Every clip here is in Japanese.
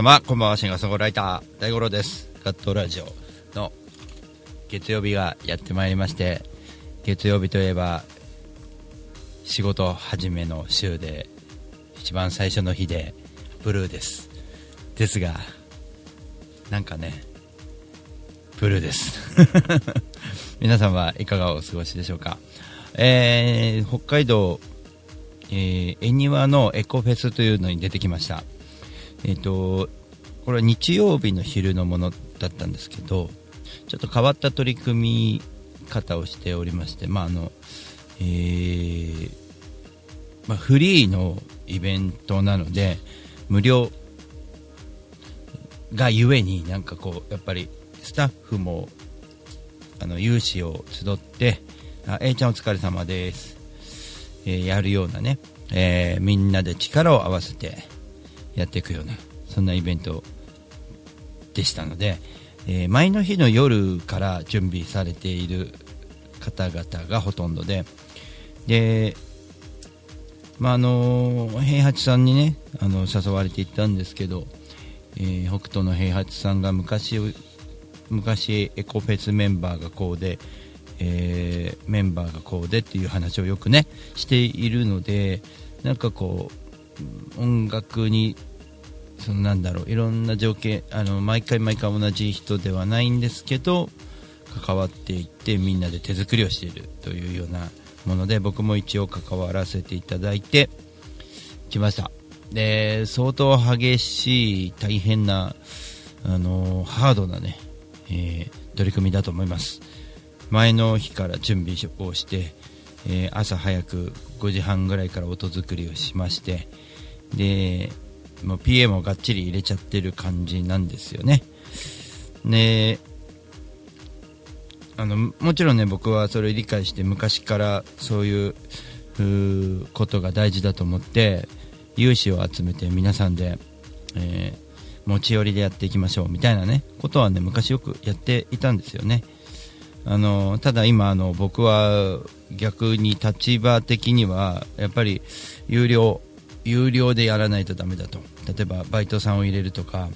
様、こんばんは、シンガーソングライター、大五郎です。ガットラジオの月曜日がやってまいりまして、月曜日といえば、仕事始めの週で、一番最初の日で、ブルーです。ですが、なんかね、ブルーです。皆さんはいかがお過ごしでしょうか？えー、北海道、えー、恵庭のエコフェスというのに出てきました。えっ、と、これは日曜日の昼のものだったんですけど、ちょっと変わった取り組み方をしておりまして、まああの、えーまあ、フリーのイベントなので、無料がゆえになんかこう、やっぱりスタッフもあの有志を集って、あ A ちゃんお疲れ様です、えーやるようなね、えーみんなで力を合わせてやっていくような、そんなイベントでしたので、えー前の日の夜から準備されている方々がほとんどで、で、まああの平八さんにねあの誘われて行ったんですけど、えー北斗の平八さんが昔昔エコフェスメンバーがこうで、えーメンバーがこうでっていう話をよくねしているのでなんかこう音楽にそのなんだろういろんな条件あの毎回毎回同じ人ではないんですけど関わっていってみんなで手作りをしているというようなもので僕も一応関わらせていただいてきました。で相当激しい大変なあのハードなね、えー取り組みだと思います。前の日から準備をして、えー朝早く5時半ぐらいから音作りをしましてでもう PA もがっちり入れちゃってる感じなんですよね。であのもちろんね僕はそれを理解して昔からそういううことが大事だと思って有志を集めて皆さんで、えー持ち寄りでやっていきましょうみたいなねことはね昔よくやっていたんですよね。あのただ今あの僕は逆に立場的にはやっぱり有料有料でやらないとダメだと。例えばバイトさんを入れるとか、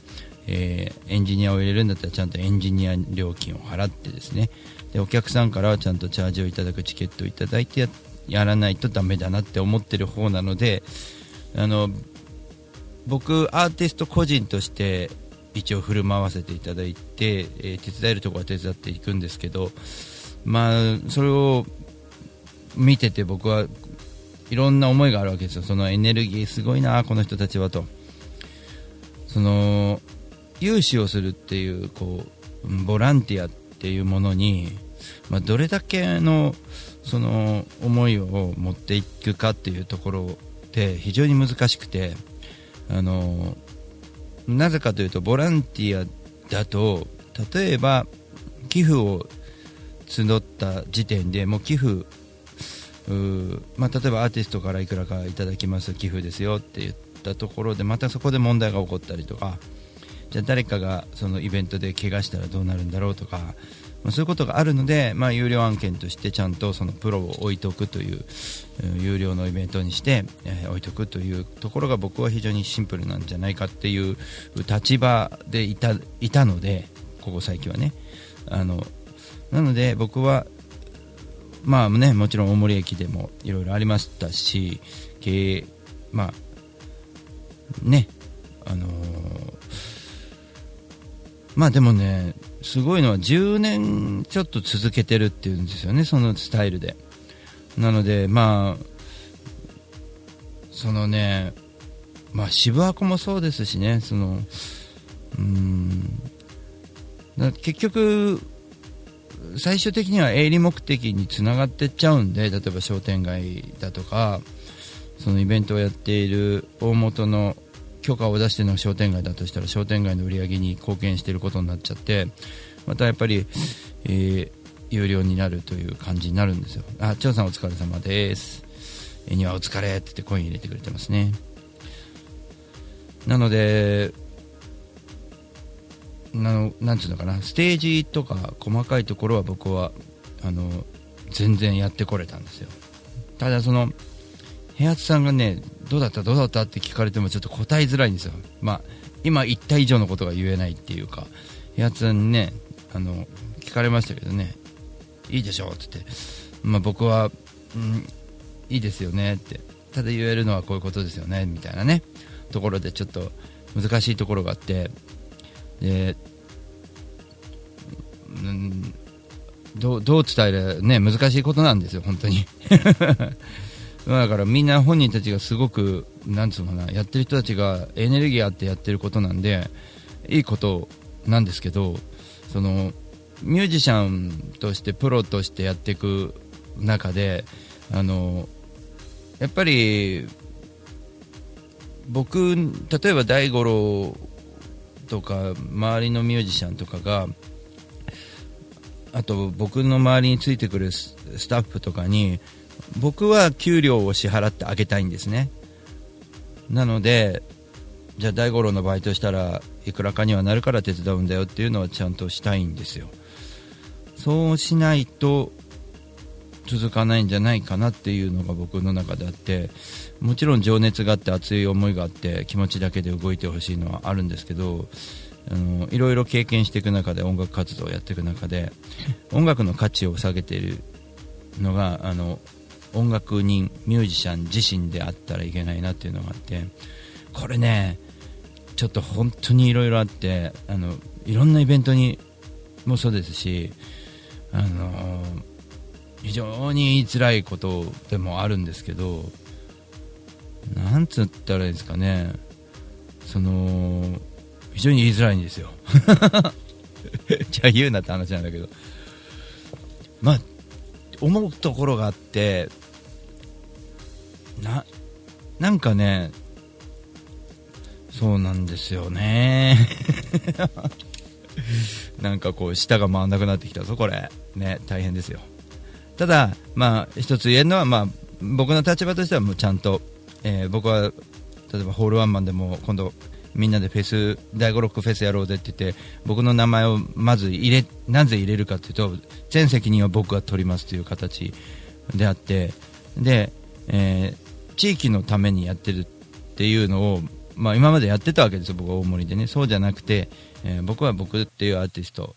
えーエンジニアを入れるんだったらちゃんとエンジニア料金を払ってですね。でお客さんからはちゃんとチャージをいただくチケットをいただいてややらないとダメだなって思ってる方なのであの僕アーティスト個人として一応振る舞わせていただいて、えー手伝えるところは手伝っていくんですけどまあそれを見てて僕はいろんな思いがあるわけですよ。そのエネルギーすごいなこの人たちはと。その融資をするっていうこうボランティアっていうものに、まあ、どれだけのその思いを持っていくかっていうところって非常に難しくてあのなぜかというとボランティアだと例えば寄付を募った時点でもう寄付うまあ、例えばアーティストからいくらかいただきます寄付ですよって言ったところでまたそこで問題が起こったりとかじゃあ誰かがそのイベントで怪我したらどうなるんだろうとか、ま、そういうことがあるので、まあ、有料案件としてちゃんとそのプロを置いとくという有料のイベントにして、えー置いとくというところが僕は非常にシンプルなんじゃないかっていう立場でいたいたのでここ最近はね。あのなので僕はまあね、もちろん大森駅でもいろいろありましたし、経営、まあ、ね、あのーまあでもね、すごいのは10年ちょっと続けてるっていうんですよね、そのスタイルで。なので、まあ、そのね、まあ渋谷もそうですしね、その、うん、結局、最終的には営利目的につながっていっちゃうんで例えば商店街だとかそのイベントをやっている大元の許可を出しての商店街だとしたら商店街の売り上げに貢献していることになっちゃってまたやっぱり、えー有料になるという感じになるんですよ。あ張さんお疲れ様です。絵にはお疲れって言ってコイン入れてくれてますね。なのでなのなんていうのかな。ステージとか細かいところは僕はあの全然やってこれたんですよ。ただその部屋さんがねどうだった？どうだった？って聞かれてもちょっと答えづらいんですよ。まあ今言った以上のことが言えないっていうか。部屋さんにねあの聞かれましたけどね。いいでしょうって言って、まあ、僕は、うん、いいですよねって。ただ言えるのはこういうことですよね。みたいなね。ところでちょっと難しいところがあって。で、うん、どどう伝えるね難しいことなんですよ本当に。だからみんな本人たちがすごくなんつうのかなやってる人たちがエネルギーあってやってることなんでいいことなんですけどそのミュージシャンとしてプロとしてやっていく中であのやっぱり僕例えば大五郎とか周りのミュージシャンとかがあと僕の周りについてくるスタッフとかに僕は給料を支払ってあげたいんですね。なのでじゃあ大五郎のバイトしたらいくらかにはなるから手伝うんだよっていうのはちゃんとしたいんですよ。そうしないと続かないんじゃないかなっていうのが僕の中であってもちろん情熱があって熱い思いがあって気持ちだけで動いてほしいのはあるんですけどあのいろいろ経験していく中で音楽活動をやっていく中で音楽の価値を下げているのがあの音楽人ミュージシャン自身であったらいけないなっていうのがあってこれねちょっと本当にいろいろあってあのいろんなイベントにもそうですしあの非常に言いづらいことでもあるんですけどなんつったらいいですかねその非常に言いづらいんですよ。じゃあ言うなって話なんだけど。まあ思うところがあってなんかねそうなんですよね。なんかこう舌が回らなくなってきたぞこれ。ね大変ですよ。ただまあ一つ言えるのはまあ僕の立場としてはもうちゃんと、えー、僕は例えばホールワンマンでも今度みんなでフェス第5ロックフェスやろうぜって言って僕の名前をまず入れなぜ入れるかというと全責任は僕が取りますという形であってで、えー、地域のためにやってるっていうのを、まあ、今までやってたわけですよ僕は大森でね。そうじゃなくて、えー、僕は僕っていうアーティスト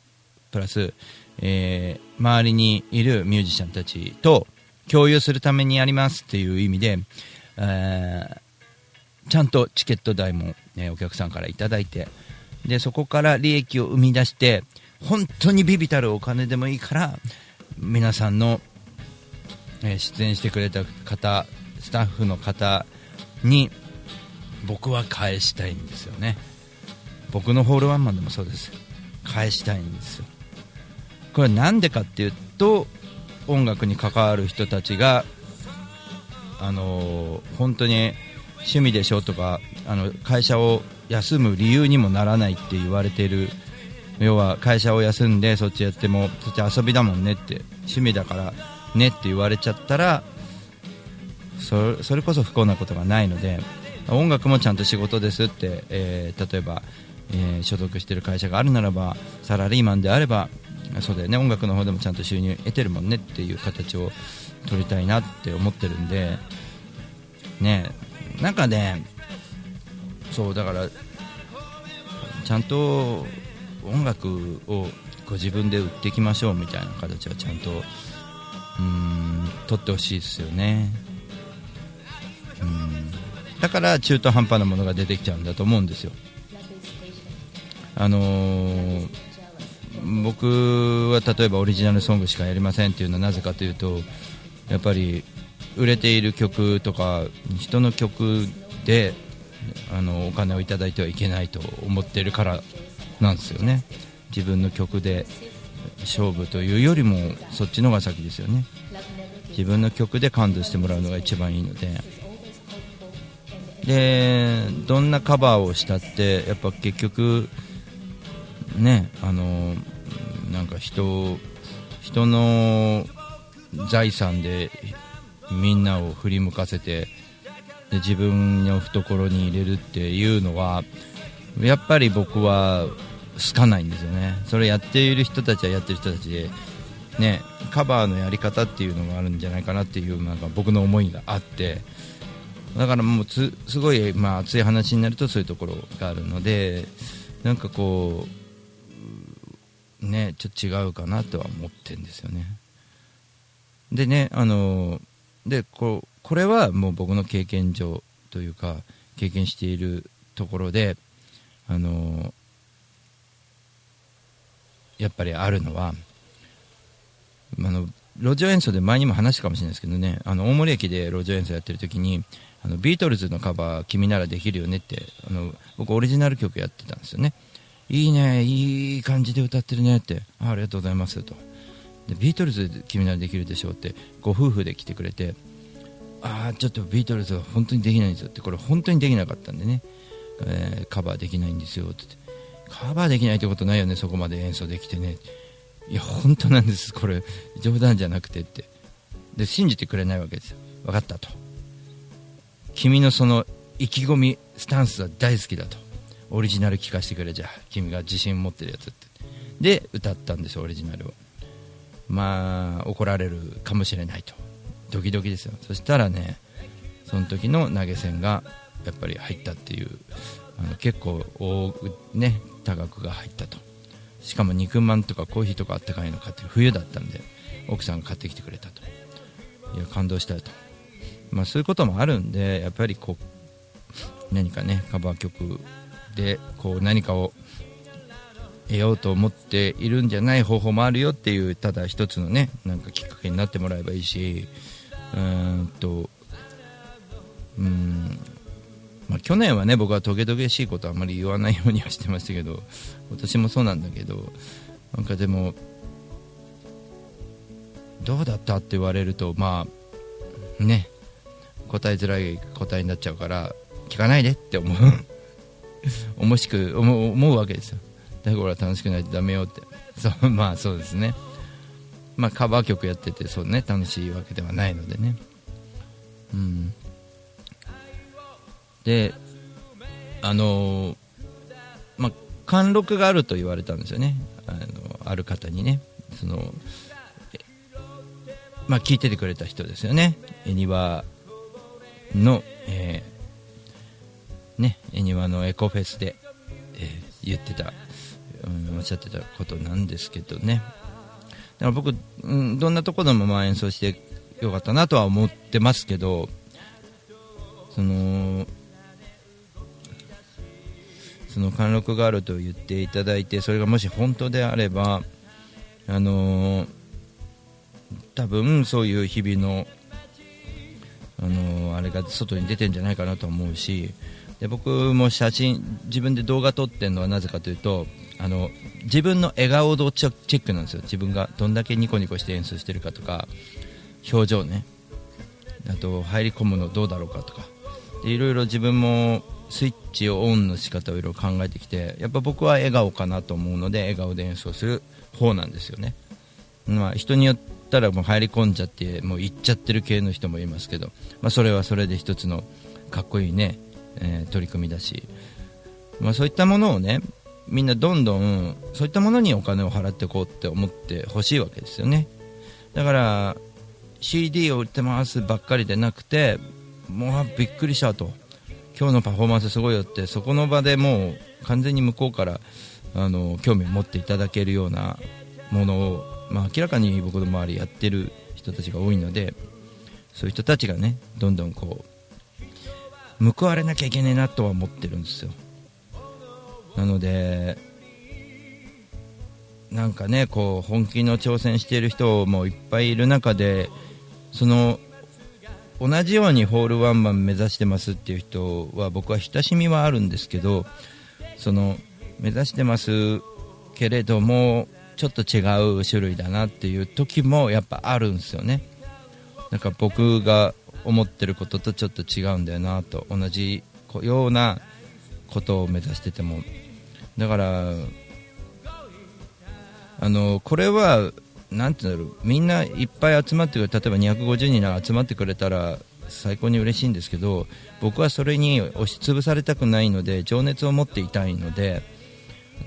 プラス、えー、周りにいるミュージシャンたちと共有するためにやりますっていう意味で、えーちゃんとチケット代も、ね、お客さんから頂いてでそこから利益を生み出して本当にビビたるお金でもいいから皆さんの、えー、出演してくれた方スタッフの方に僕は返したいんですよね。僕のホールワンマンでもそうです。返したいんですよ。これなんでかっていうと音楽に関わる人たちがあのー、本当に趣味でしょとかあの会社を休む理由にもならないって言われている。要は会社を休んでそっちやってもそっち遊びだもんねって趣味だからねって言われちゃったらそれこそ不幸なことがないので音楽もちゃんと仕事ですって、えー、例えば、えー、所属している会社があるならばサラリーマンであればそうだよね音楽の方でもちゃんと収入得てるもんねっていう形を取りたいなって思ってるんでねなんかねそうだからちゃんと音楽をご自分で売っていきましょうみたいな形はちゃんとうん取ってほしいですよね。だから中途半端なものが出てきちゃうんだと思うんですよ。あのー、僕は例えばオリジナルソングしかやりませんっていうのはなぜかというとやっぱり売れている曲とか人の曲であのお金をいただいてはいけないと思ってるからなんですよね。自分の曲で勝負というよりもそっちのが先ですよね。自分の曲で感動してもらうのが一番いいので。でどんなカバーをしたってやっぱ結局ねあのなんか人人の財産でみんなを振り向かせてで自分の懐に入れるっていうのはやっぱり僕は好かないんですよね。それやっている人たちはやってる人たちでねカバーのやり方っていうのがあるんじゃないかなっていうなんか僕の思いがあってだからもうすごい、まあ、熱い話になるとそういうところがあるのでなんかこうねちょっと違うかなとは思ってるんですよね。でねあのでここれはもう僕の経験上というか経験しているところであのやっぱりあるのはあの路上演奏で前にも話したかもしれないですけどねあの大森駅で路上演奏やってる時にあのビートルズのカバー君ならできるよねってあの僕オリジナル曲やってたんですよね。いいねいい感じで歌ってるねって。ありがとうございますと。でビートルズ君ならできるでしょうってご夫婦で来てくれてああちょっとビートルズは本当にできないんですよってこれ本当にできなかったんでね、えー、カバーできないんですよって。カバーできないってことないよねそこまで演奏できてね。いや本当なんですこれ。冗談じゃなくてって。で信じてくれないわけですよ。分かったと。君のその意気込みスタンスは大好きだと。オリジナル聴かせてくれじゃあ。君が自信持ってるやつって。で歌ったんですよオリジナルを。まあ怒られるかもしれないと。ドキドキですよ。そしたらねその時の投げ銭がやっぱり入ったっていうあの結構大、ね、多額が入ったと。しかも肉まんとかコーヒーとかあったかいの買って冬だったんで奥さんが買ってきてくれたと。いや感動したよと、まあ、そういうこともあるんでやっぱりこう何かねカバー曲でこう何かを得ようと思っているんじゃない方法もあるよっていうただ一つのねなんかきっかけになってもらえばいいしうんとうんまあ、去年はね僕はトゲトゲしいことはあまり言わないようにはしてましたけど今年もそうなんだけどなんかでもどうだったって言われるとまあね答えづらい答えになっちゃうから聞かないでって思う。思しく思思うわけですよ。だから楽しくないとダメよって。そう まあそうですね。まあ、カバー曲やっててそう、ね、楽しいわけではないのでね、うん、であの、まあ、貫禄があると言われたんですよね。あのある方にね。そのまあ、聞いててくれた人ですよね。恵庭の、えー、ね恵庭のエコフェスで、えー、言ってた、うん、おっしゃってたことなんですけどね。だから僕、うん、どんなところでもまあ演奏してよかったなとは思ってますけどそのその貫禄があると言っていただいてそれがもし本当であればあのー、多分そういう日々の、が外に出てるんじゃないかなと思うしで僕も写真自分で動画撮ってるのはなぜかというとあの自分の笑顔度チェックなんですよ。自分がどんだけニコニコして演奏してるかとか表情ね。あと入り込むのどうだろうかとか。でいろいろ自分もスイッチをオンの仕方をいろいろ考えてきてやっぱ僕は笑顔かなと思うので笑顔で演奏する方なんですよね、まあ、人によったらもう入り込んじゃってもう行っちゃってる系の人もいますけど、まあ、それはそれで一つのかっこいいね、えー、取り組みだし、まあ、そういったものをねみんなどんどんそういったものにお金を払っていこうって思ってほしいわけですよね。だから CD を売ってますばっかりでなくてもうびっくりしたと。今日のパフォーマンスすごいよってそこの場でもう完全に向こうからあの興味を持っていただけるようなものを、まあ、明らかに僕の周りやってる人たちが多いのでそういう人たちがねどんどんこう報われなきゃいけないなとは思ってるんですよ。なのでなんかねこう本気の挑戦している人もいっぱいいる中でその同じようにホールワンマン目指してますっていう人は僕は親しみはあるんですけどその目指してますけれどもちょっと違う種類だなっていう時もやっぱあるんですよね。なんか僕が思ってることとちょっと違うんだよなと同じようなことを目指してても。だからあのこれはなていうんだろう。みんないっぱい集まってくれ例えば250人が集まってくれたら最高に嬉しいんですけど僕はそれに押しつぶされたくないので情熱を持っていたいので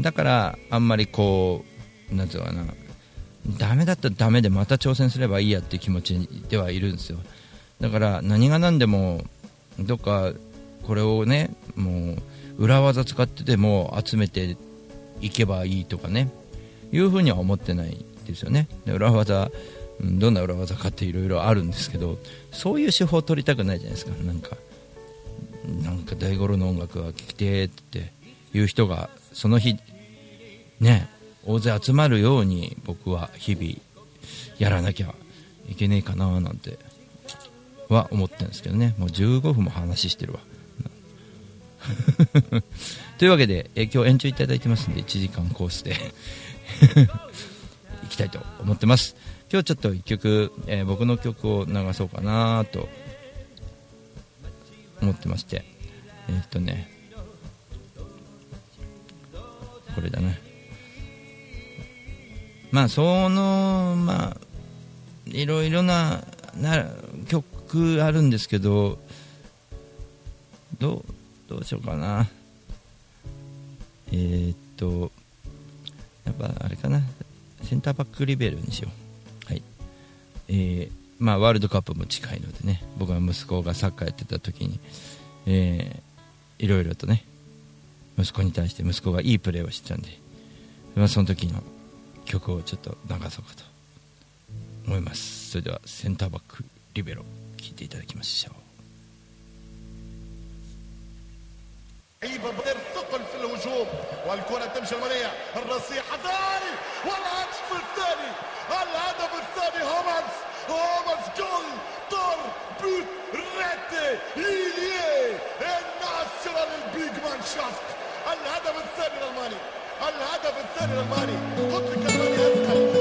だからあんまりこうなんていうかな。ダメだったらダメでまた挑戦すればいいやっていう気持ちではいるんですよ。だから何が何でもどっかこれをねもう裏技使ってでも集めていけばいいとかね。いうふうには思ってないですよね。で裏技どんな裏技かっていろいろあるんですけどそういう手法を取りたくないじゃないですか。なんかなんか大五郎の音楽が聴きてーっていう人がその日ね大勢集まるように僕は日々やらなきゃいけねえかななんては思ってるんですけどね。もう15分も話してるわ。というわけでえ今日延長いただいてますんで1時間コースで いきたいと思ってます。今日ちょっと1曲、えー僕の曲を流そうかなと思ってまして。えーっとね。これだねまあそのまあいろいろなな曲あるんですけどどうどうしようかな。えーっとやっぱあれかな。センターバックリベルにしよう。はい。えーまあワールドカップも近いのでね。僕は息子がサッカーやってた時にえーいろいろとね息子に対して息子がいいプレーをしてたんで、まあ、その時の曲をちょっと流そうかと思いますそれではセンターバックリベロ聴いていただきましょう لعيبه بدر ثقل في الهجوم والكره تمشي المنيع الرصيح ثاني والهدف الثاني الهدف الثاني هومنز هومنز جول طر بوت ريتي إيليه الناشونال البيج مان شافت الهدف الثاني الالماني الهدف الثاني للماني قطر كالماني أثقل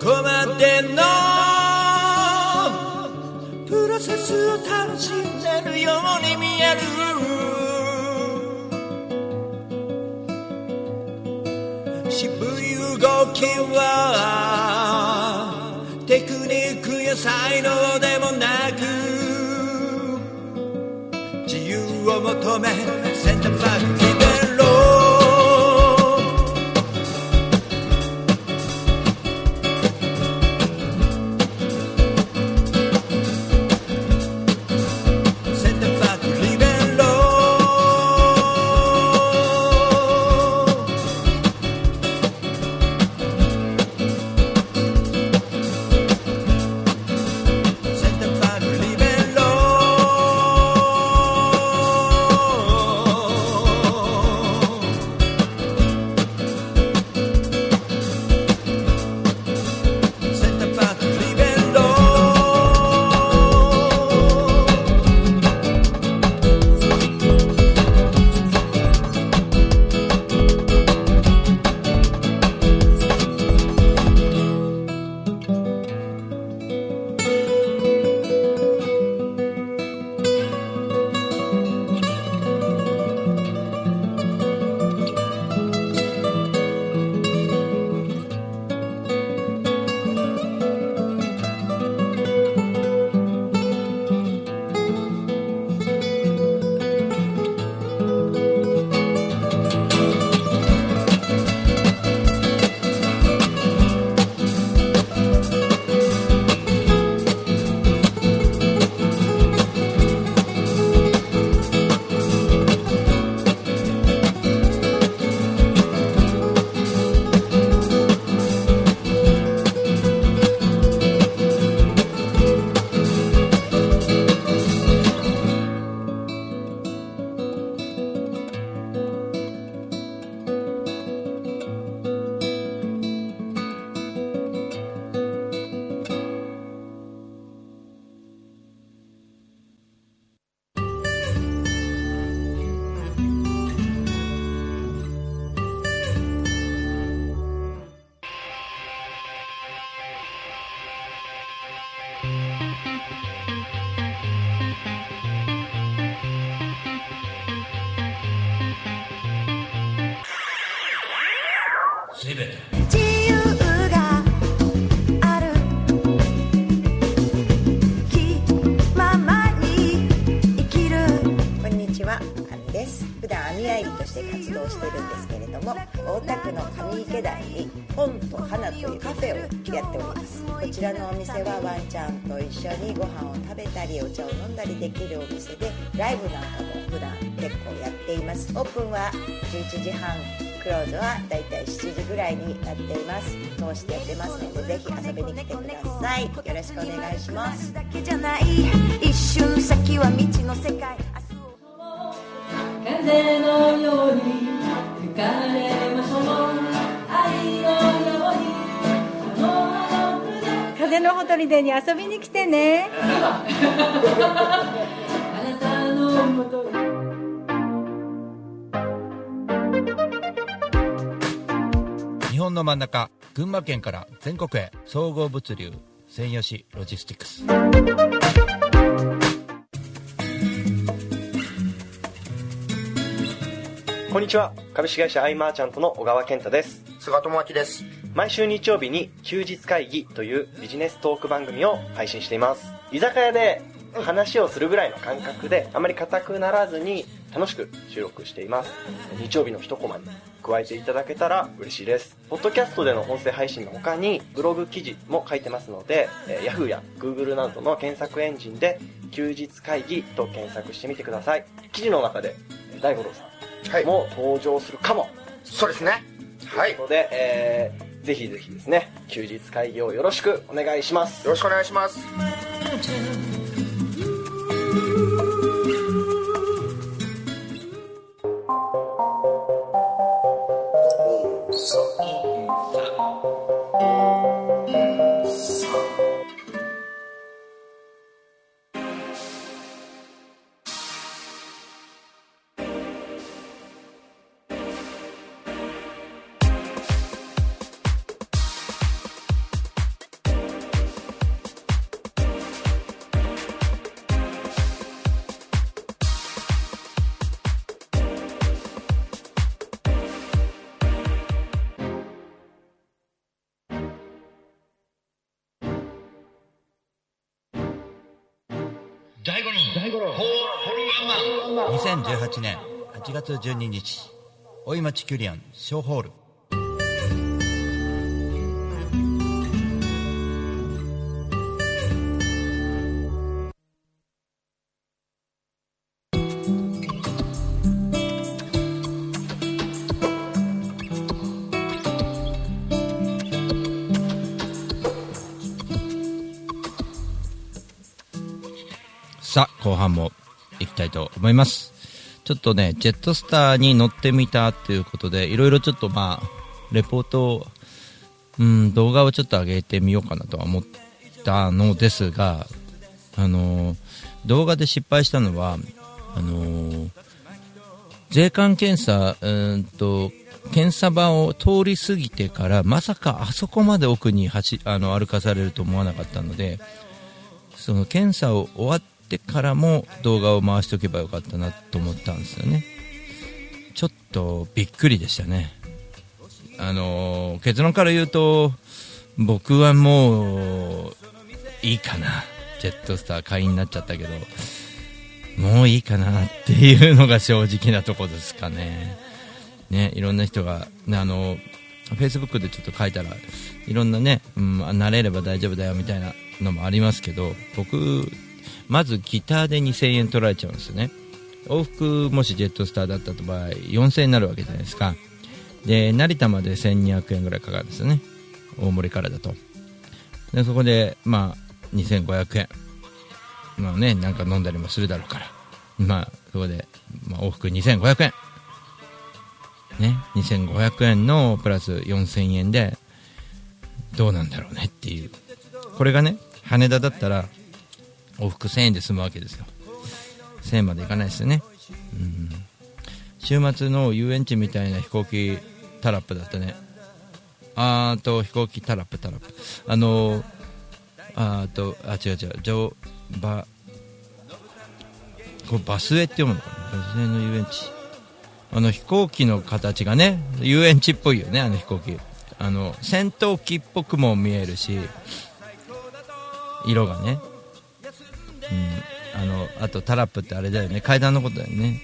こまでのプロセスを楽しんでるように見える。渋い動きはテクニックや才能でもなく自由を求め11時半。クローズはだいたい7時ぐらいになっています。通してやってますのでぜひ遊びに来てください。よろしくお願いします。だけじゃない一瞬先は未知の世界明日を風のように吹かれましょう愛のように風のほとりでに遊びに来てね。あなたのもと本の真ん中群馬県から全国へ総合物流専用紙ロジスティクス。こんにちは。株式会社アイマーチャントの小川健太です。菅智明です。毎週日曜日に休日会議というビジネストーク番組を配信しています。居酒屋で話をするぐらいの感覚であまり硬くならずに楽しく収録しています。日曜日の一コマに加えていただけたら嬉しいです。ポッドキャストでの音声配信の他にブログ記事も書いてますので、えー Yahoo や Google などの検索エンジンで休日会議と検索してみてください。記事の中でえー大五郎さんも登場するかも、そうですね。はい。ので、えーぜひぜひですね休日会議をよろしくお願いします。よろしくお願いします so 2018年8月12日大井町キュリアンショーホール。さあ後半も行きたいと思います。ちょっとねジェットスターに乗ってみたっていうことでいろいろちょっとまあレポートうん動画をちょっと上げてみようかなとは思ったのですがあのー動画で失敗したのはあのー税関検査うんと検査場を通り過ぎてからまさかあそこまで奥に走あの歩かされると思わなかったのでその検査を終わってからも動画を回しておけばよかったなと思ったんですよね。ちょっとびっくりでしたね。あの結論から言うと僕はもういいかな。ジェットスター会員になっちゃったけどもういいかなっていうのが正直なとこですかね。ねいろんな人があのフェイスブックでちょっと書いたらいろんなね、うん、慣れれば大丈夫だよみたいなのもありますけど僕まずギターで2000円取られちゃうんですよね。往復もしジェットスターだった場合4000円になるわけじゃないですか。で成田まで1200円ぐらいかかるんですよね。大森からだと。でそこでまあ2500円。まあねなんか飲んだりもするだろうから。まあそこで、まあ、往復2500円。ね2500円のプラス4000円でどうなんだろうねっていう。これがね羽田だったら往復1000円で済むわけですよ。1000円までいかないですよね。うん。週末の遊園地みたいな飛行機タラップだったね。あーと飛行機タラップタラップ。あのーあーとあ違う違う乗馬これバスエって読むのかな？バスエの遊園地。あの飛行機の形がね遊園地っぽいよねあの飛行機。あの戦闘機っぽくも見えるし色がね。うん。あのあとタラップってあれだよね。階段のことだよね。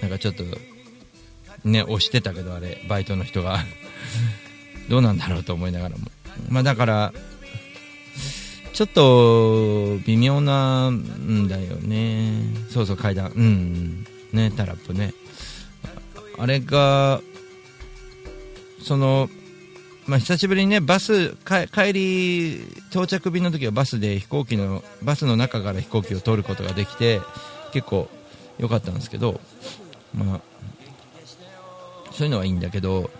なんかちょっとね押してたけどあれ。バイトの人が。どうなんだろうと思いながらも。まあだからちょっと微妙なんだよね。そうそう階段。うん。ねタラップね。あれがそのまあ、久しぶりにねバス帰り到着便の時はバスで飛行機のバスの中から飛行機を通ることができて結構良かったんですけど、まあ、そういうのはいいんだけど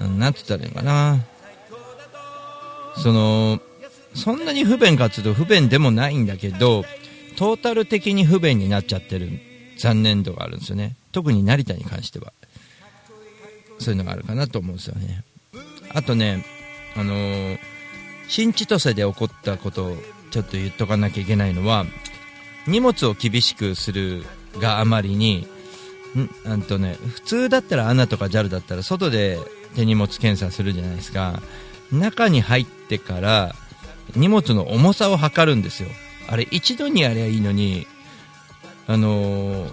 うんなんて言ったらいいのかな。そのそんなに不便かっていうと不便でもないんだけどトータル的に不便になっちゃってる残念度があるんですよね。特に成田に関しては。そういうのがあるかなと思うんですよね。あとねあのー新千歳で起こったことをちょっと言っとかなきゃいけないのは荷物を厳しくするがあまりにんあんとね普通だったらアナとか JAL だったら外で手荷物検査するじゃないですか。中に入ってから荷物の重さを測るんですよ。あれ一度にやりゃいいのにあのー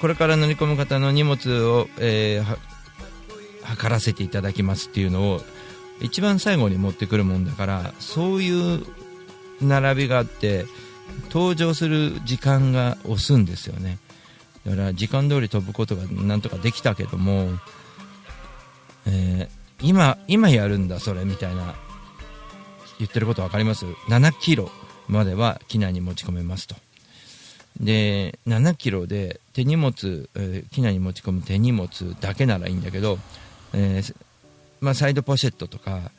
これから乗り込む方の荷物を、えー測らせていただきますっていうのを一番最後に持ってくるもんだからそういう並びがあって登場する時間が押すんですよね。だから時間通り飛ぶことがなんとかできたけども、えー今今やるんだそれみたいな言ってること分かります？7キロまでは機内に持ち込めますと。で7キロで手荷物、えー機内に持ち込む手荷物だけならいいんだけど、えーまあ、サイドポシェットとか、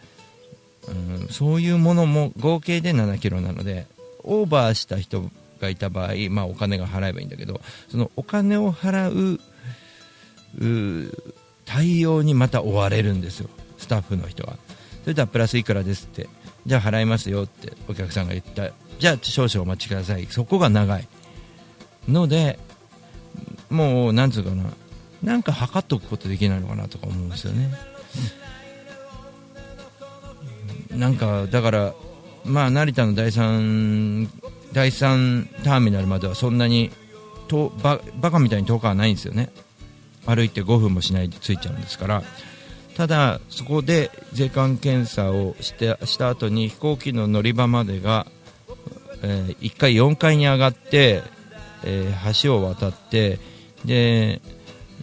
うん、そういうものも合計で7キロなのでオーバーした人がいた場合、まあ、お金が払えばいいんだけどそのお金を払う対応にまた追われるんですよスタッフの人は。それではプラスいくらですってじゃあ払いますよってお客さんが言ったじゃあ少々お待ちください。そこが長い。のでもうなんつうかななんか測っとくことできないのかなとか思うんですよね。なんかだからまあ成田の第3第三ターミナルまではそんなにとババカみたいに遠くはないんですよね。歩いて5分もしないで着いちゃうんですから。ただそこで税関検査をしてした後に飛行機の乗り場までが、え1回4階に上がって、えー橋を渡ってで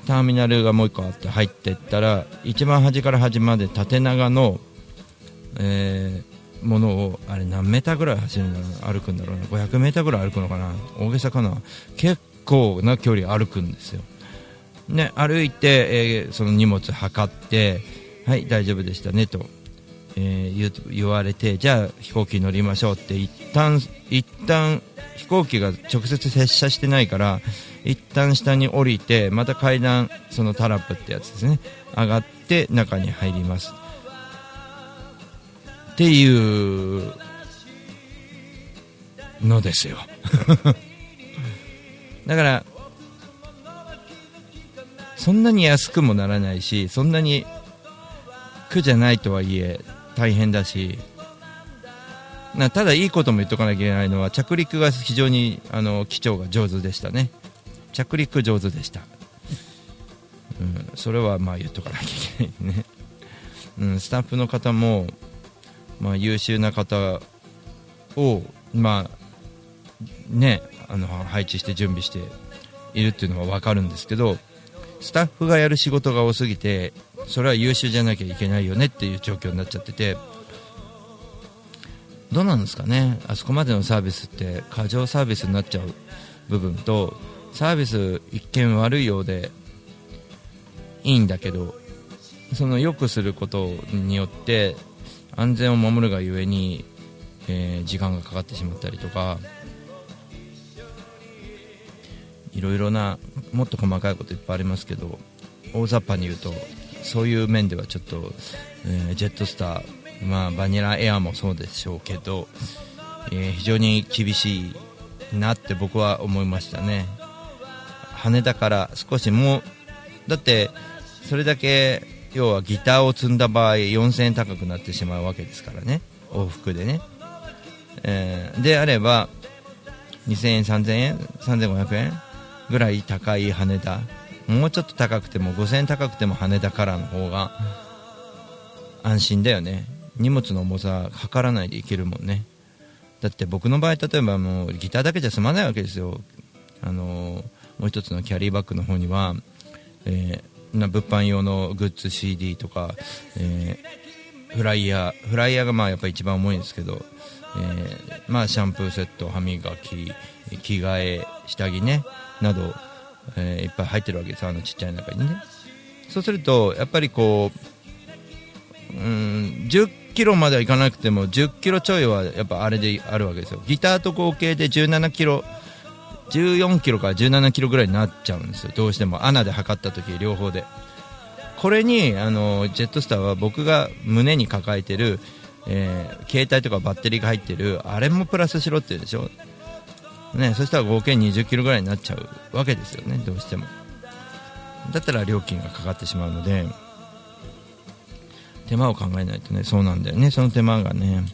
ターミナルがもう1個あって入っていったら一番端から端まで縦長の、えーものをあれ何メーターぐらい走るんだろう歩くんだろうな500メーターぐらい歩くのかな大げさかな。結構な距離歩くんですよ。ね、歩いて、えーその荷物測って、はい、大丈夫でしたねと、えー言言われて、じゃあ飛行機乗りましょうって、一旦一旦飛行機が直接接車してないから、一旦下に降りて、また階段、そのタラップってやつですね、上がって中に入ります。っていうのですよ。だから、そんなに安くもならないしそんなに苦じゃないとはいえ大変だしなただいいことも言っとかなきゃいけないのは着陸が非常にあの機長が上手でしたね着陸上手でした、うん、それはまあ言っとかなきゃいけないね、うん、スタッフの方も、まあ、優秀な方をまあねあの配置して準備しているっていうのは分かるんですけどスタッフがやる仕事が多すぎてそれは優秀じゃなきゃいけないよねっていう状況になっちゃっててどうなんですかね。あそこまでのサービスって過剰サービスになっちゃう部分とサービス一見悪いようでいいんだけどその良くすることによって安全を守るがゆえに、えー時間がかかってしまったりとかいろいろなもっと細かいこといっぱいありますけど大雑把に言うとそういう面ではちょっと、えージェットスター、まあ、バニラエアもそうでしょうけど、えー非常に厳しいなって僕は思いましたね。羽田から少しもうだってそれだけ要はギターを積んだ場合4000円高くなってしまうわけですからね。往復でね、えーであれば2000円3000円3500円ぐらい高い羽田。もうちょっと高くても5000円高くても羽田からの方が安心だよね。荷物の重さ測らないでいけるもんね。だって僕の場合例えばもうギターだけじゃ済まないわけですよ。あのーもう一つのキャリーバッグの方には、えーな物販用のグッズ CD とか、えーフライヤーフライヤーがまあやっぱり一番重いんですけど、えーまあ、シャンプーセット歯磨き着替え下着ねなど、えーいっぱい入ってるわけですあのちっちゃい中にね。そうするとやっぱりこううん10キロまではいかなくても10キロちょいはやっぱあれであるわけですよ。ギターと合計で17キロ14キロから17キロぐらいになっちゃうんですよ。どうしても穴で測った時両方で。これにあのジェットスターは僕が胸に抱えてる、えー携帯とかバッテリーが入ってるあれもプラスしろって言うでしょ？ね、そしたら合計20キロぐらいになっちゃうわけですよねどうしても。だったら料金がかかってしまうので。手間を考えないとねそうなんだよねその手間がね。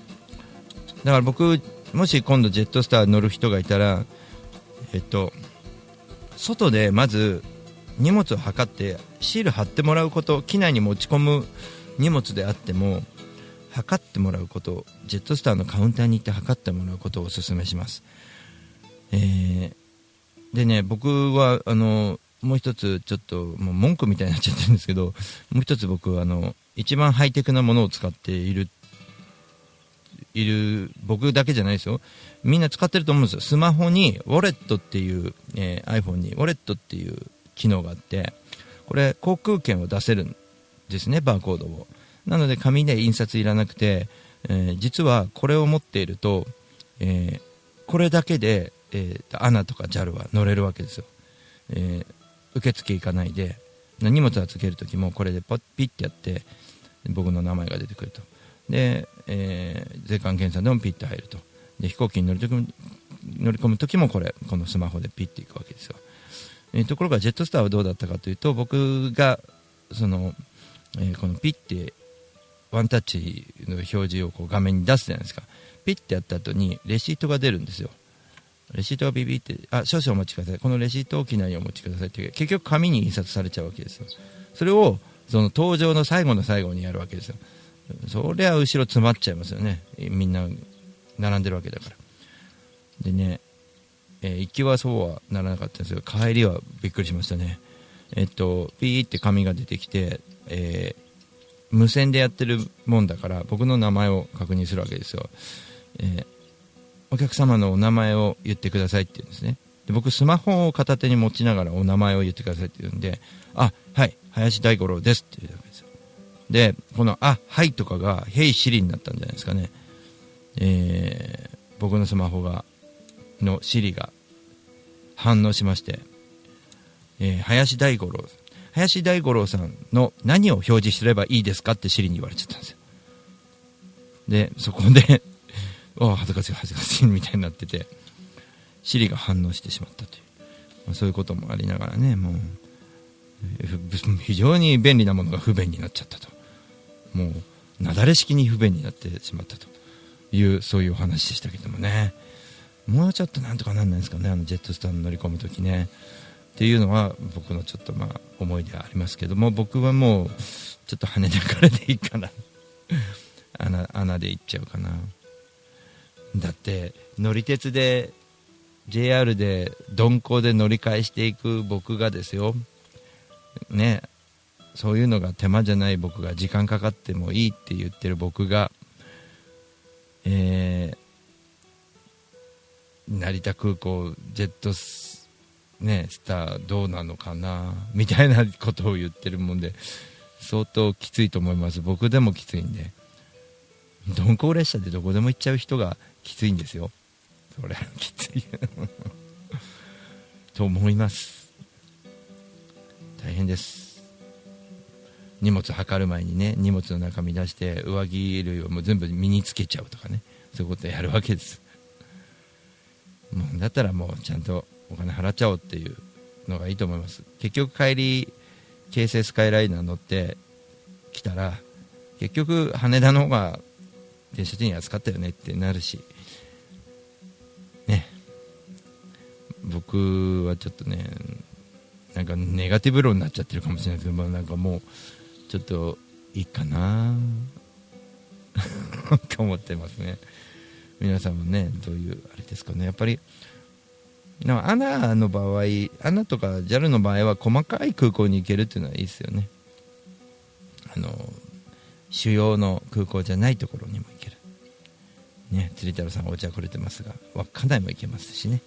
だから僕もし今度ジェットスター乗る人がいたらえっと外でまず荷物を測ってシール貼ってもらうこと機内に持ち込む荷物であっても測ってもらうことジェットスターのカウンターに行って測ってもらうことをお勧めします、えーでね僕はあのもう一つちょっともう文句みたいになっちゃってるんですけどもう一つ僕はあの一番ハイテクなものを使っているいる僕だけじゃないですよ。みんな使ってると思うんですよ。スマホにウォレットっていう、えー iPhone にウォレットっていう機能があってこれ航空券を出せるんですねバーコードを。なので紙で印刷いらなくて、えー実はこれを持っていると、えーこれだけで、えー、ANA とか JAL は乗れるわけですよ、えー受付行かないで荷物預けるときもこれでポッピッてやって僕の名前が出てくると。で、え税関検査でもピッて入ると。で飛行機に乗る時も乗り込む時もこれこのスマホでピッていくわけですよ、えところがジェットスターはどうだったかというと僕がその、えーこのピッてワンタッチの表示をこう画面に出すじゃないですか。ピッてやった後にレシートが出るんですよ。レシートがビビってあ少々お待ちください。このレシートを機内にお持ちくださいって結局紙に印刷されちゃうわけですよ。それをその登場の最後の最後にやるわけですよ。そりゃ後ろ詰まっちゃいますよね。みんな並んでるわけだから。でね、えー行きはそうはならなかったんですけど帰りはびっくりしましたね。えっとピーって紙が出てきて、えー無線でやってるもんだから僕の名前を確認するわけですよ、えーお客様のお名前を言ってくださいって言うんですね。で僕スマホを片手に持ちながらお名前を言ってくださいって言うんであはい林大五郎ですって言うわけですよ。でこの「あはい」とかが「ヘイシリ」になったんじゃないですかね。えー僕のスマホがのシリが反応しまして、えー林大五郎林大五郎さんの何を表示すればいいですかってシリに言われちゃったんですよ。でそこで あ恥ずかしい恥ずかしいみたいになっててシリが反応してしまったという、まあそういうこともありながらねもう非常に便利なものが不便になっちゃったと。もう雪崩式に不便になってしまったと。いうそういうお話でしたけどもね。もうちょっとなんとかなんないですかねあのジェットスターに乗り込む時ね。っていうのは僕のちょっとまあ思いではありますけども僕はもうちょっと羽田からでいいかな。穴穴で行っちゃうかな。だって乗り鉄で JR で鈍行で乗り換えしていく僕がですよ。ね。そういうのが手間じゃない僕が時間かかってもいいって言ってる僕がえー成田空港ジェットス,、ね、スターどうなのかな みたいなことを言ってるもんで相当きついと思います。僕でもきついんで。鈍行列車でどこでも行っちゃう人がきついんですよ。それきつい。と思います。大変です。荷物測る前にね荷物の中身出して上着類をもう全部身につけちゃうとかね。そういうことやるわけです。もうだったらもうちゃんとお金払っちゃおうっていうのがいいと思います。結局帰り京成スカイライナー乗ってきたら結局羽田の方が電車賃安かったよねってなるし。ね。僕はちょっとねなんかネガティブ論になっちゃってるかもしれないですけど、まあ、なんかもうちょっといいかな。と思ってますね。皆さんもねどういうあれですかね。やっぱりでもアナの場合アナとか JAL の場合は細かい空港に行けるっていうのはいいですよね。あの主要の空港じゃないところにも行ける。ね釣り太郎さんお茶くれてますが稚内も行けますしね。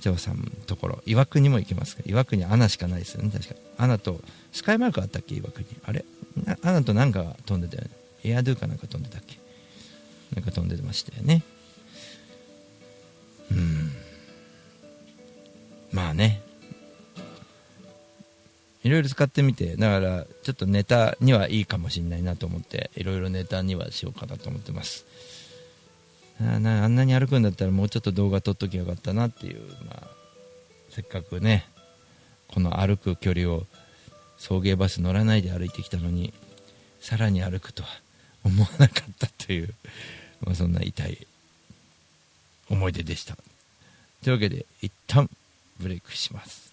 張さんのところ岩国も行けますから岩国アナしかないですよね確かアナとスカイマークあったっけ？岩国。あれ？なアナとなんか飛んでたよね。エアドゥかなんか飛んでたっけ？なんか飛んでましたよね。うん。まあね。いろいろ使ってみてだからちょっとネタにはいいかもしれないなと思っていろいろネタにはしようかなと思ってます。あなあんなに歩くんだったらもうちょっと動画撮っときゃよかったなっていう、まあ、せっかくねこの歩く距離を送迎バス乗らないで歩いてきたのにさらに歩くとは思わなかったという、まあ、そんな痛い思い出でした。というわけで一旦ブレイクします。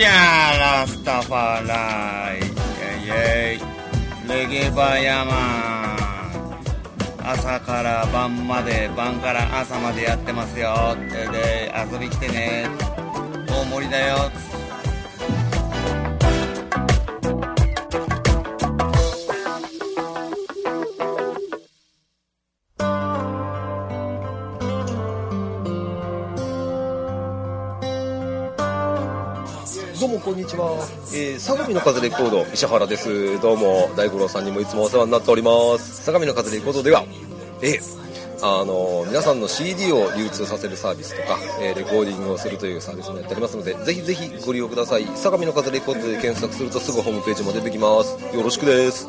じゃあラスタファライイェイエイ。レゲバヤマン朝から晩まで晩から朝までやってますよ。で遊び来てね。大盛りだよ。こんにちは、えー、相模の風レコード石原です。どうも大五郎さんにもいつもお世話になっております。相模の風レコードではえーあの皆さんの CD を流通させるサービスとか、えーレコーディングをするというサービスもやっておりますのでぜひぜひご利用ください。相模の風レコードで検索するとすぐホームページも出てきます。よろしくです。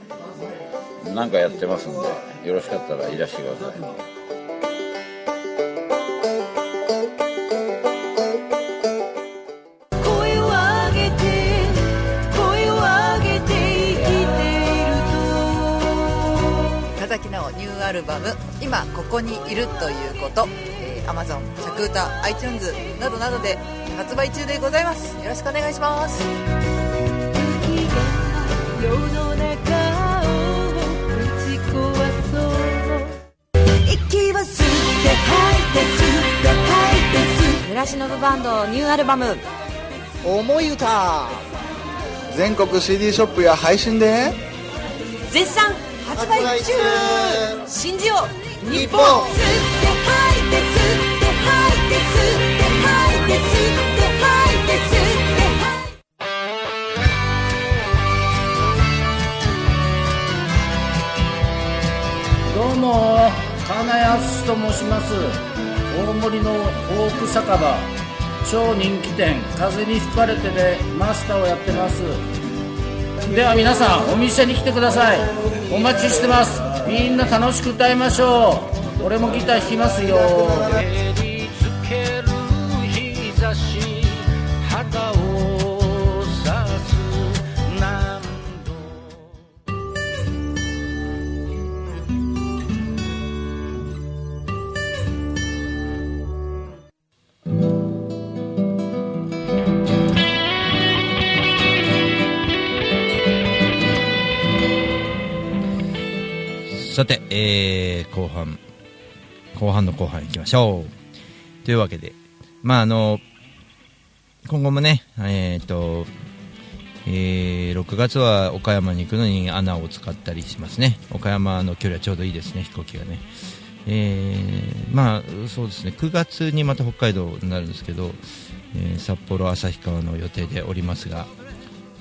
何かやってますんでよろしかったらいらしてください。声を上げて声を上げて生きている岡崎直ニューアルバム「今ここにいるということ」えー、Amazon 着歌 iTunes などなどで発売中でございます。よろしくお願いします吐いて吸って村忍バンドニューアルバム「思い歌」全国 CD ショップや配信で。絶賛発売中。信じよう日本日本。吸って吐いて吸って吐いて吸って吐いて吸って吐いて吸ってどうも金安と申します大森のフォーク酒場。超人気店。風に吹かれてでマスターをやってます。では皆さんお店に来てください。お待ちしてます。みんな楽しく歌いましょう。俺もギター弾きますよ。後半の後半いきましょう。というわけでまああの今後もねえっ、とえー6月は岡山に行くのに穴を使ったりしますね。岡山の距離はちょうどいいですね飛行機がね。えーまあそうですね。9月にまた北海道になるんですけど、えー札幌旭川の予定でおりますが、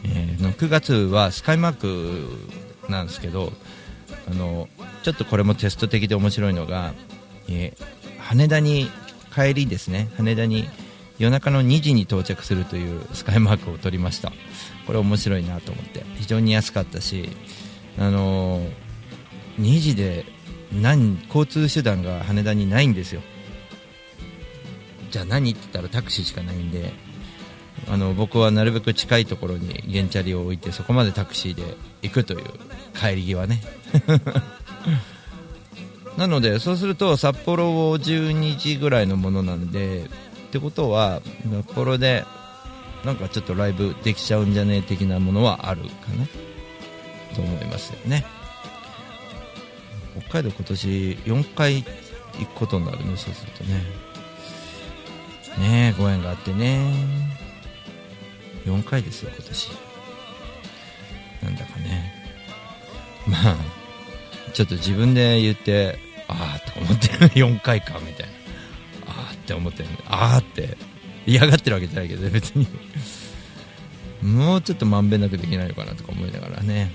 えー9月はスカイマークなんですけどあのちょっとこれもテスト的で面白いのが、えー羽田に帰りですね。羽田に、夜中の2時に到着するというスカイマークを取りました。これ面白いなと思って。非常に安かったしあのー2時で何交通手段が羽田にないんですよ。じゃあ何って言ったらタクシーしかないんであの僕はなるべく近いところに原チャリを置いてそこまでタクシーで行くという帰り際ね。なのでそうすると札幌を12時ぐらいのものなんでってことは札幌でなんかちょっとライブできちゃうんじゃね？え的なものはあるかな？と思いますよね。北海道今年4回行くことになるねそうするとね。ねえご縁があってね。4回ですよ今年。なんだかね。まあちょっと自分で言ってああと思って4回かみたいな。ああって思ってああって嫌がってるわけじゃないけど別に。もうちょっとまんべんなくできないのかなとか思いながらね。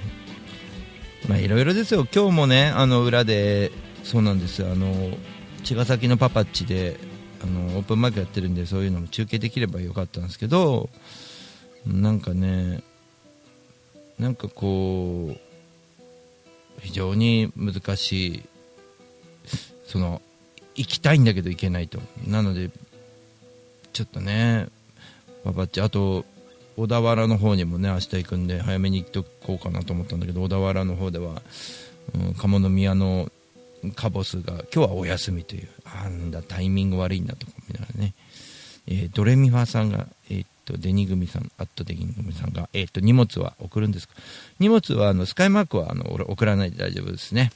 まあいろいろですよ。今日もねあの裏でそうなんですあの茅ヶ崎のパパッチであのオープンマイクやってるんでそういうのも中継できればよかったんですけどなんかねなんかこう非常に難しいその行きたいんだけど行けないとなのでちょっとねパパッチあと小田原の方にもね明日行くんで早めに行っとこうかなと思ったんだけど小田原の方では、うん、鴨宮のカボスが今日はお休みというあんだタイミング悪いなとか思いながらね、えードレミファさんが、えーっとデニグミさんアットデニグミさんが、えーっと荷物は送るんですか。荷物はあのスカイマークはあの送らないで大丈夫ですね。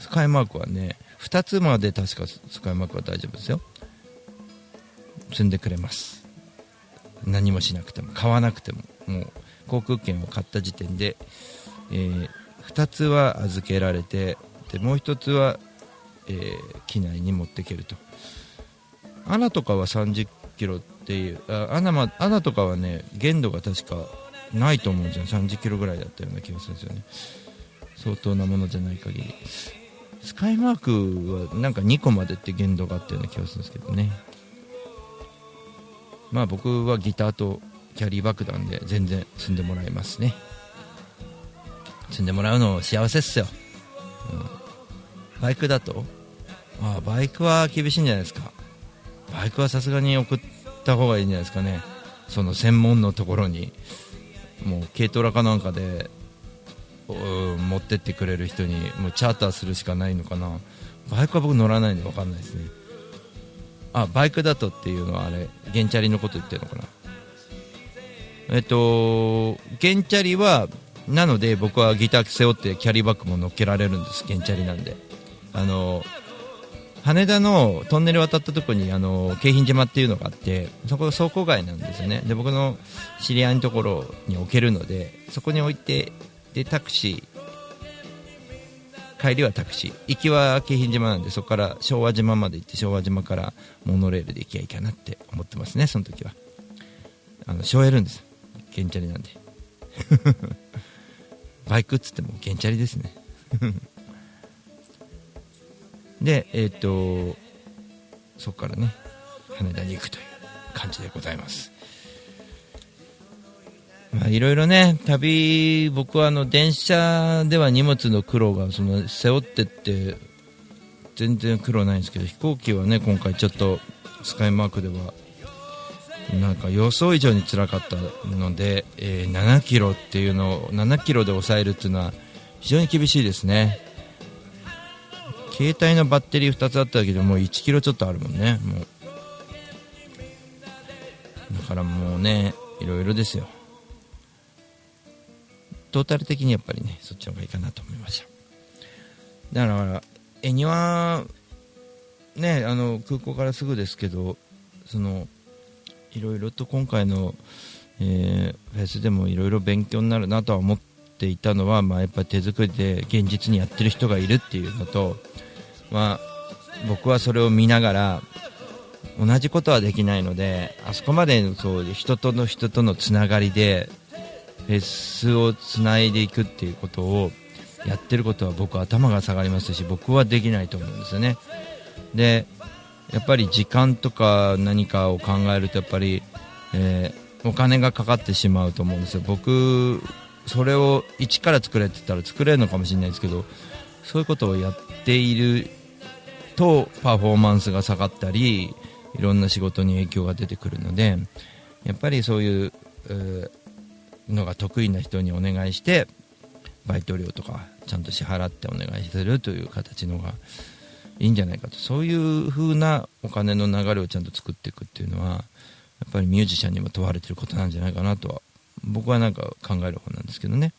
スカイマークはね2つまで確かスカイマークは大丈夫ですよ。積んでくれます。何もしなくても買わなくてももう航空券を買った時点で、えー2つは預けられてでもう1つは、えー機内に持っていけると。アナとかは30キロっていうあアナ,、ま、アナとかはね限度が確かないと思うんですよ。30キロぐらいだったような気がするんですよね。相当なものじゃない限り。スカイマークはなんか2個までって限度があったような気がするんですけどね。まあ僕はギターとキャリー爆弾で全然積んでもらえますね。積んでもらうの幸せっすよ、うん、バイクだと？ああバイクは厳しいんじゃないですか。バイクはさすがに送った方がいいんじゃないですかね。その専門のところに。もう軽トラかなんかで持ってってくれる人にもうチャーターするしかないのかな。バイクは僕乗らないんで分かんないですね。あバイクだとっていうのはあれ原チャリのこと言ってるのかな。えっと原チャリはなので僕はギター背負ってキャリーバッグも乗っけられるんです。原チャリなんで。あの羽田のトンネル渡ったとこにあの京浜島っていうのがあってそこが倉庫街なんですよね。で僕の知り合いのところに置けるのでそこに置いてでタクシー。帰りはタクシー。行きは京浜島なんでそこから昭和島まで行って昭和島からモノレールで行きゃいいかなって思ってますねその時は。あの省エるんです。原チャリなんで。バイクっつっても原チャリですね。でえっ、とそこからね羽田に行くという感じでございます。まあいろいろね旅僕はあの電車では荷物の苦労がその背負ってって全然苦労ないんですけど飛行機はね今回ちょっとスカイマークではなんか予想以上に辛かったので、えー7キロっていうのを7キロで抑えるっていうのは非常に厳しいですね。携帯のバッテリー2つあっただけどもう1キロちょっとあるもんねもう。だからもうねいろいろですよ。トータル的にやっぱりねそっちの方がいいかなと思いました。だから恵庭ねあの空港からすぐですけどそのいろいろと今回の、えーフェスでもいろいろ勉強になるなとは思っていたのは、まあ、やっぱ手作りで現実にやってる人がいるっていうのと、まあ、僕はそれを見ながら同じことはできないのであそこまでそう人との人とのつながりでフェスをつないでいくっていうことをやってることは僕は頭が下がりますし僕はできないと思うんですよね。でやっぱり時間とか何かを考えるとやっぱり、えーお金がかかってしまうと思うんですよ。僕それを一から作れって言ったら作れるのかもしれないですけどそういうことをやっているとパフォーマンスが下がったりいろんな仕事に影響が出てくるのでやっぱりそういうえーのが得意な人にお願いしてバイト料とかちゃんと支払ってお願いするという形のがいいんじゃないかと。そういう風なお金の流れをちゃんと作っていくっていうのはやっぱりミュージシャンにも問われてることなんじゃないかなとは僕はなんか考える方なんですけどね。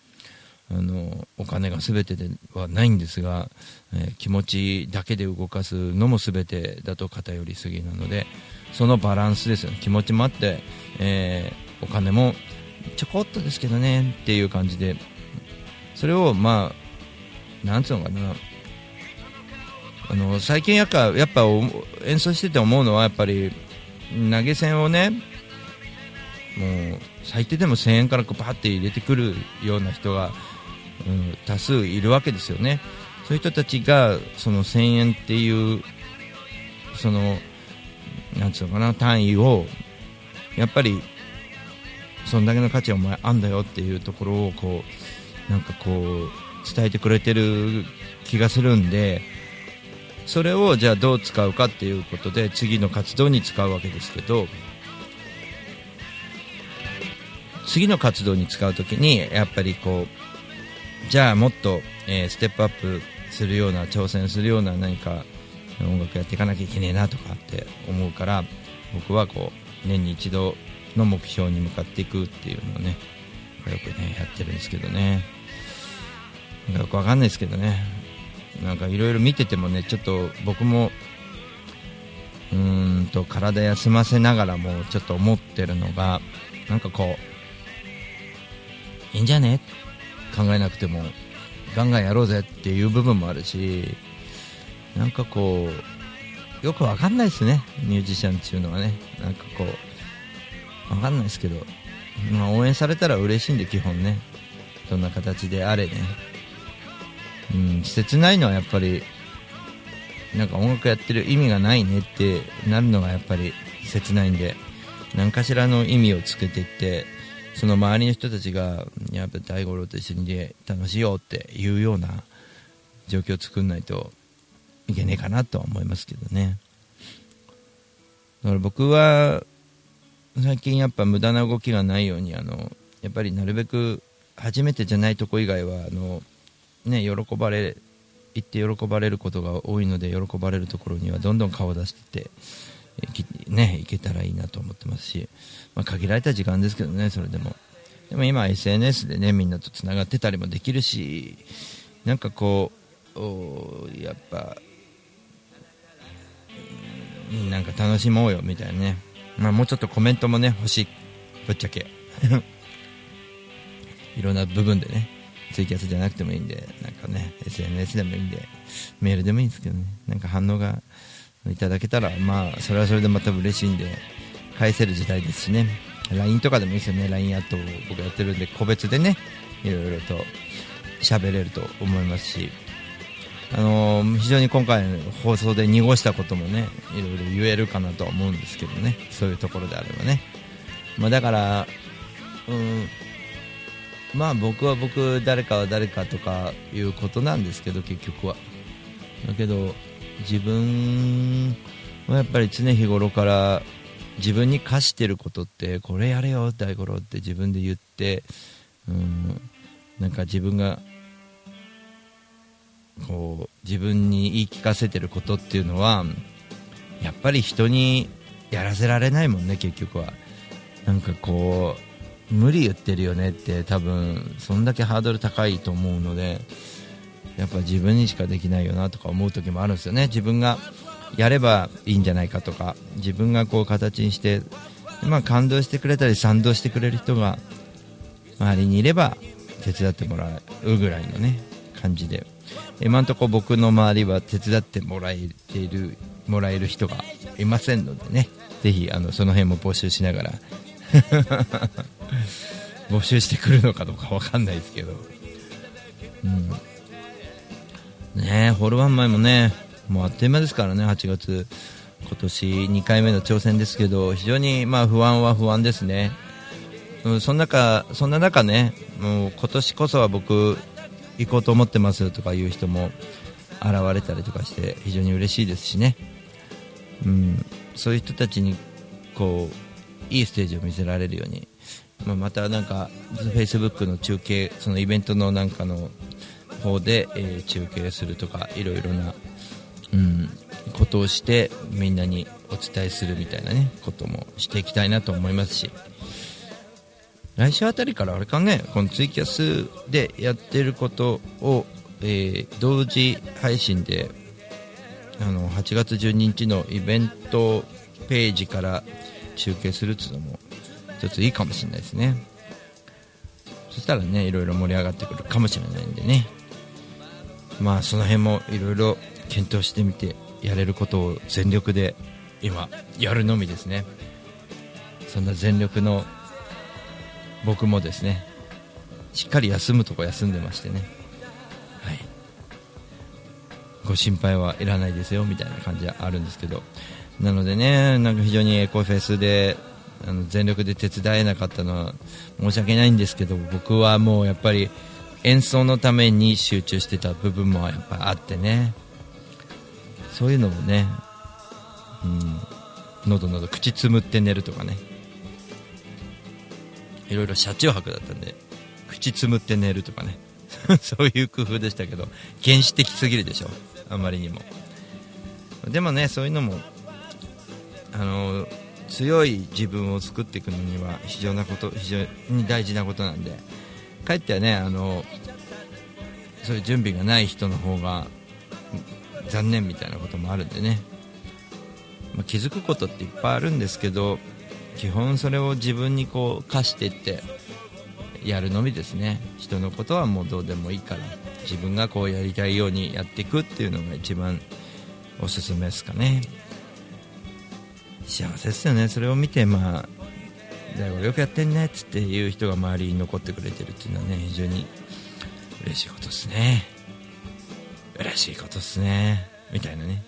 あのお金が全てではないんですが、えー気持ちだけで動かすのも全てだと偏りすぎなのでそのバランスですよね。気持ちもあって、えーお金もちょこっとですけどねっていう感じで。それをまあなんつうのかな。あの最近やっぱやっぱ演奏してて思うのはやっぱり投げ銭をねもう最低でも1000円からこうバって入れてくるような人が、うん、多数いるわけですよね。そういう人たちがその1000円っていうそのなんつうのかな単位をやっぱりそんだけの価値はお前あんだよっていうところをこうなんかこう伝えてくれてる気がするんでそれをじゃあどう使うかっていうことで次の活動に使うわけですけど次の活動に使うときにやっぱりこうじゃあもっと、えーステップアップするような挑戦するような何か音楽やっていかなきゃいけねえなとかって思うから僕はこう年に一度の目標に向かっていくっていうのをねよくねやってるんですけどね。よくわかんないですけどね。なんかいろいろ見ててもねちょっと僕もうーんと体休ませながらもちょっと思ってるのがなんかこういいんじゃね考えなくてもガンガンやろうぜっていう部分もあるしなんかこうよくわかんないですね。ミュージシャンっていうのはね。なんかこうわかんないですけど、まあ、応援されたら嬉しいんで基本ね。どんな形であれね。うん切ないのはやっぱりなんか音楽やってる意味がないねってなるのがやっぱり切ないんで。何かしらの意味をつけていってその周りの人たちがやっぱ大五郎と一緒にで楽しいよっていうような状況を作んないといけねえかなとは思いますけどね。だから僕は最近やっぱ無駄な動きがないようにあのやっぱりなるべく初めてじゃないとこ以外はあのね喜ばれ行って喜ばれることが多いので喜ばれるところにはどんどん顔を出してってね行けたらいいなと思ってますし、まあ、限られた時間ですけどねそれでも。でも今 SNS でねみんなとつながってたりもできるしなんかこうやっぱなんか楽しもうよみたいなね、まあ、もうちょっとコメントもね欲しい。ぶっちゃけ。いろんな部分でねツイキャスじゃなくてもいいんでなんかね SNS でもいいんでメールでもいいんですけどね。なんか反応がいただけたらまあそれはそれでまた嬉しいんで返せる時代ですしね。LINE とかでもいいですよね。LINE アット僕やってるんで個別でねいろいろと喋れると思いますし。あのー非常に今回の放送で濁したこともねいろいろ言えるかなとは思うんですけどね。そういうところであればね、まあ、だからうんまあ僕は僕誰かは誰かとかいうことなんですけど結局は。だけど自分はやっぱり常日頃から自分に課してることってこれやれよ大五郎って自分で言ってうんなんか自分がこう自分に言い聞かせてることっていうのはやっぱり人にやらせられないもんね結局は。なんかこう無理言ってるよねって多分そんだけハードル高いと思うのでやっぱ自分にしかできないよなとか思う時もあるんですよね。自分がやればいいんじゃないかとか自分がこう形にして、まあ、感動してくれたり賛同してくれる人が周りにいれば手伝ってもらうぐらいのね感じで。今のところ僕の周りは手伝ってもらえているもらえる人がいませんのでね。ぜひあのその辺も募集しながら。募集してくるのかどうかわかんないですけど、うん、ねえホールワン前もねもうあっという間ですからね。8月今年2回目の挑戦ですけど非常にまあ不安は不安ですね、うん、そん中そんな中ねもう今年こそは僕行こうと思ってますとかいう人も現れたりとかして非常に嬉しいですしね、うん、そういう人たちにこういいステージを見せられるように、まあ、またなんか Facebook の中継そのイベントのなんかの方で、えー中継するとかいろいろな、うん、ことをしてみんなにお伝えするみたいなねこともしていきたいなと思いますし。来週あたりからあれかねこのツイキャスでやってることを、えー同時配信であの8月12日のイベントページから中継するっていうのも一ついいかもしれないですね。そしたらねいろいろ盛り上がってくるかもしれないんでね。まあその辺もいろいろ検討してみてやれることを全力で今やるのみですね。そんな全力の僕もですねしっかり休むとこ休んでましてね。はい。ご心配はいらないですよみたいな感じはあるんですけど。なのでねなんか非常にエコフェスであの全力で手伝えなかったのは申し訳ないんですけど僕はもうやっぱり演奏のために集中してた部分もやっぱあってね。そういうのもね、うん、喉喉口つむって寝るとかね。いろいろ車中泊だったんで口つむって寝るとかね。そういう工夫でしたけど原始的すぎるでしょ。あまりにも。でもねそういうのもあの強い自分を作っていくのには非常なこと非常に大事なことなんで。かえってはねあのそういう準備がない人の方が残念みたいなこともあるんでね、まあ気づくことっていっぱいあるんですけど基本それを自分にこう課していってやるのみですね。人のことはもうどうでもいいから自分がこうやりたいようにやっていくっていうのが一番おすすめですかね。幸せですよね。それを見てまあ大悟よくやってんねっつっていう人が周りに残ってくれてるっていうのはね非常に嬉しいことですね。嬉しいことですね。みたいなね。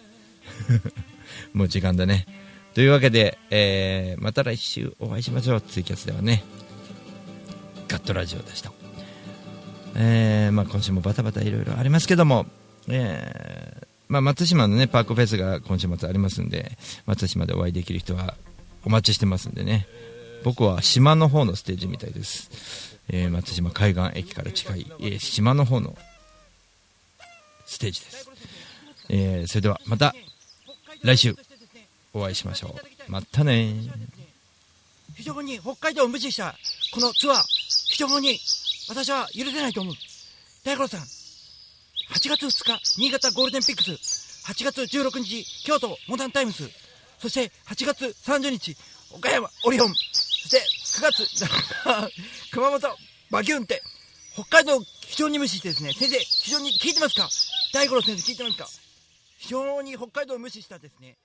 もう時間だね。というわけで、えーまた来週お会いしましょう。ツイキャスではね。ガットラジオでした、えーまあ、今週もバタバタいろいろありますけども、えーまあ、松島のねパークフェスが今週末ありますんで松島でお会いできる人はお待ちしてますんでね。僕は島の方のステージみたいです、えー松島海岸駅から近い、えー島の方のステージです、えーそれではまた来週。お会いしましょう。またね。非常に北海道を無視したこのツアー。非常に私は許せないと思う。大五郎さん8月2日新潟ゴールデンピックス。8月16日京都モダンタイムス。そして8月30日岡山オリオン。そして9月熊本バキュンって北海道非常に無視してですね先生非常に聞いてますか？大五郎先生聞いてますか？非常に北海道を無視したですね